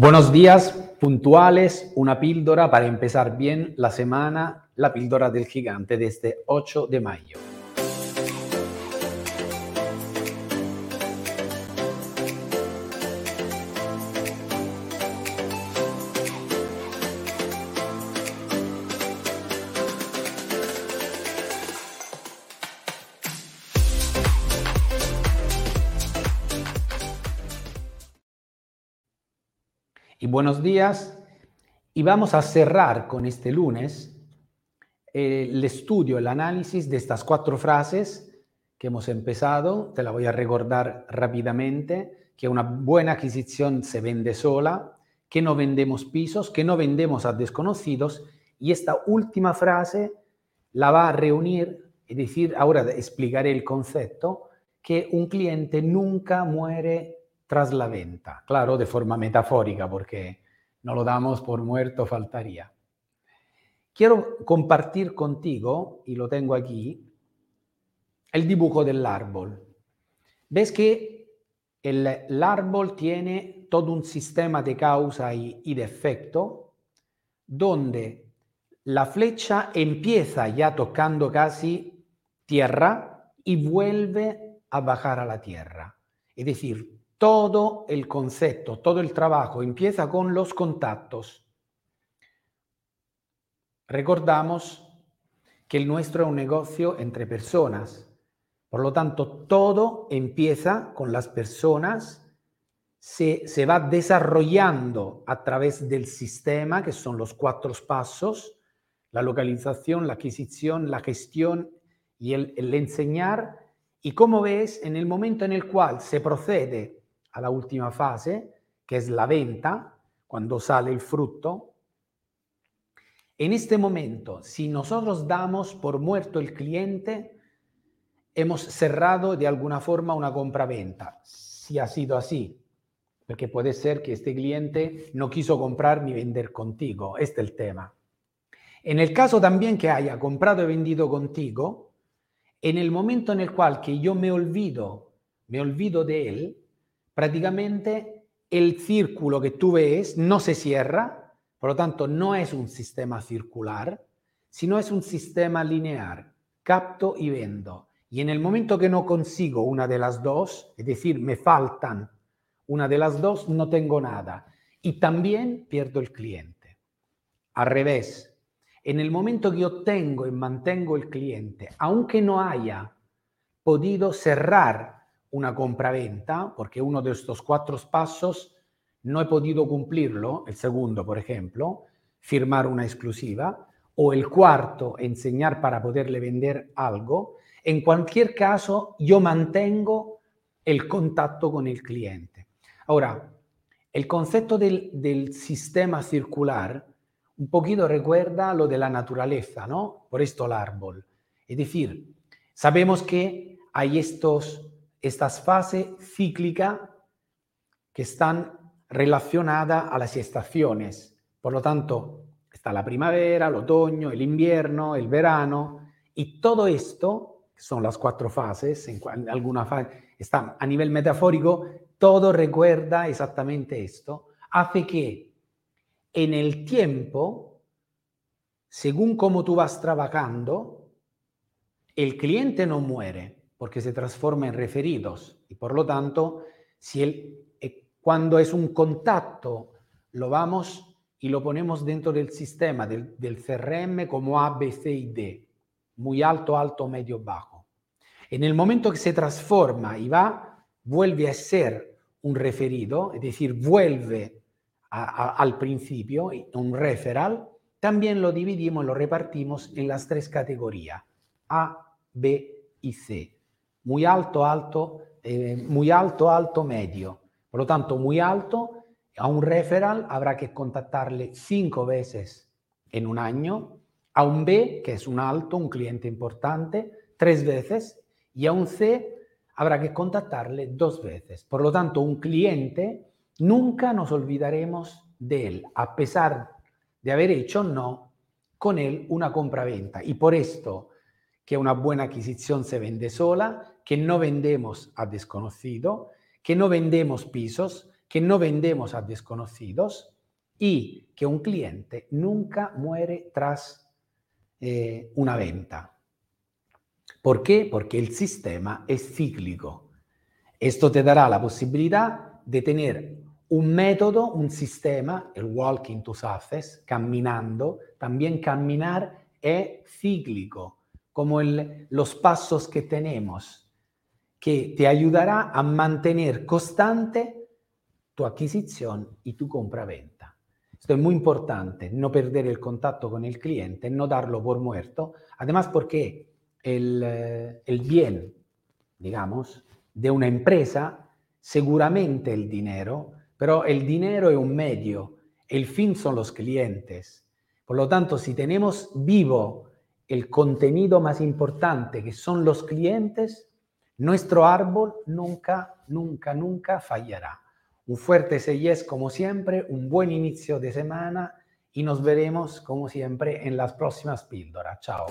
Buenos días, puntuales, una píldora para empezar bien la semana, la píldora del gigante desde 8 de mayo. Y buenos días. Y vamos a cerrar con este lunes eh, el estudio, el análisis de estas cuatro frases que hemos empezado. Te la voy a recordar rápidamente, que una buena adquisición se vende sola, que no vendemos pisos, que no vendemos a desconocidos. Y esta última frase la va a reunir, es decir, ahora explicaré el concepto, que un cliente nunca muere tras la venta. Claro, de forma metafórica, porque no lo damos por muerto, faltaría. Quiero compartir contigo, y lo tengo aquí, el dibujo del árbol. Ves que el, árbol tiene todo un sistema de causa y, y de efecto, donde la flecha empieza ya tocando casi tierra y vuelve a bajar a la tierra. Es decir, todo el concepto, todo el trabajo empieza con los contactos. Recordamos que el nuestro es un negocio entre personas. Por lo tanto, todo empieza con las personas, se, se va desarrollando a través del sistema, que son los cuatro pasos, la localización, la adquisición, la gestión y el, el enseñar. Y como ves, en el momento en el cual se procede a la última fase, que es la venta, cuando sale el fruto. En este momento, si nosotros damos por muerto el cliente, hemos cerrado de alguna forma una compra-venta. Si ha sido así, porque puede ser que este cliente no quiso comprar ni vender contigo. Este es el tema. En el caso también que haya comprado y vendido contigo, en el momento en el cual que yo me olvido, me olvido de él, prácticamente el círculo que tú ves no se cierra, por lo tanto no es un sistema circular, sino es un sistema lineal, capto y vendo. Y en el momento que no consigo una de las dos, es decir, me faltan una de las dos, no tengo nada. Y también pierdo el cliente. Al revés, en el momento que yo tengo y mantengo el cliente, aunque no haya podido cerrar una compraventa, porque uno de estos cuatro pasos no he podido cumplirlo, el segundo, por ejemplo, firmar una exclusiva, o el cuarto, enseñar para poderle vender algo, en cualquier caso yo mantengo el contacto con el cliente. Ahora, el concepto del, del sistema circular un poquito recuerda lo de la naturaleza, ¿no? Por esto el árbol. Es decir, sabemos que hay estos estas fases cíclicas que están relacionadas a las estaciones. Por lo tanto, está la primavera, el otoño, el invierno, el verano, y todo esto, que son las cuatro fases, en alguna fase, está a nivel metafórico, todo recuerda exactamente esto, hace que en el tiempo, según cómo tú vas trabajando, el cliente no muere, porque se transforma en referidos y por lo tanto, si el, eh, cuando es un contacto, lo vamos y lo ponemos dentro del sistema del, del CRM como A, B, C y D, muy alto, alto, medio, bajo. En el momento que se transforma y va, vuelve a ser un referido, es decir, vuelve a, a, al principio, un referral, también lo dividimos, lo repartimos en las tres categorías, A, B y C muy alto, alto, eh, muy alto, alto, medio. Por lo tanto, muy alto, a un referral habrá que contactarle cinco veces en un año, a un B, que es un alto, un cliente importante, tres veces, y a un C habrá que contactarle dos veces. Por lo tanto, un cliente nunca nos olvidaremos de él, a pesar de haber hecho no con él una compra-venta. Y por esto que una buena adquisición se vende sola, que no vendemos a desconocido, que no vendemos pisos, que no vendemos a desconocidos y que un cliente nunca muere tras eh, una venta. ¿Por qué? Porque el sistema es cíclico. Esto te dará la posibilidad de tener un método, un sistema, el walking to success, caminando. También caminar es cíclico, como los pasos que tenemos, que te ayudará a mantener constante tu adquisición y tu compra-venta. Esto es muy importante, no perder el contacto con el cliente, no darlo por muerto, además porque el, eh, el bien, digamos, de una empresa, seguramente el dinero, pero el dinero es un medio, el fin son los clientes. Por lo tanto, si tenemos vivo el contenido más importante, que son los clientes, nuestro árbol nunca, nunca, nunca fallará. Un fuerte yes como siempre, un buen inicio de semana y nos veremos como siempre en las próximas píldoras. Chao.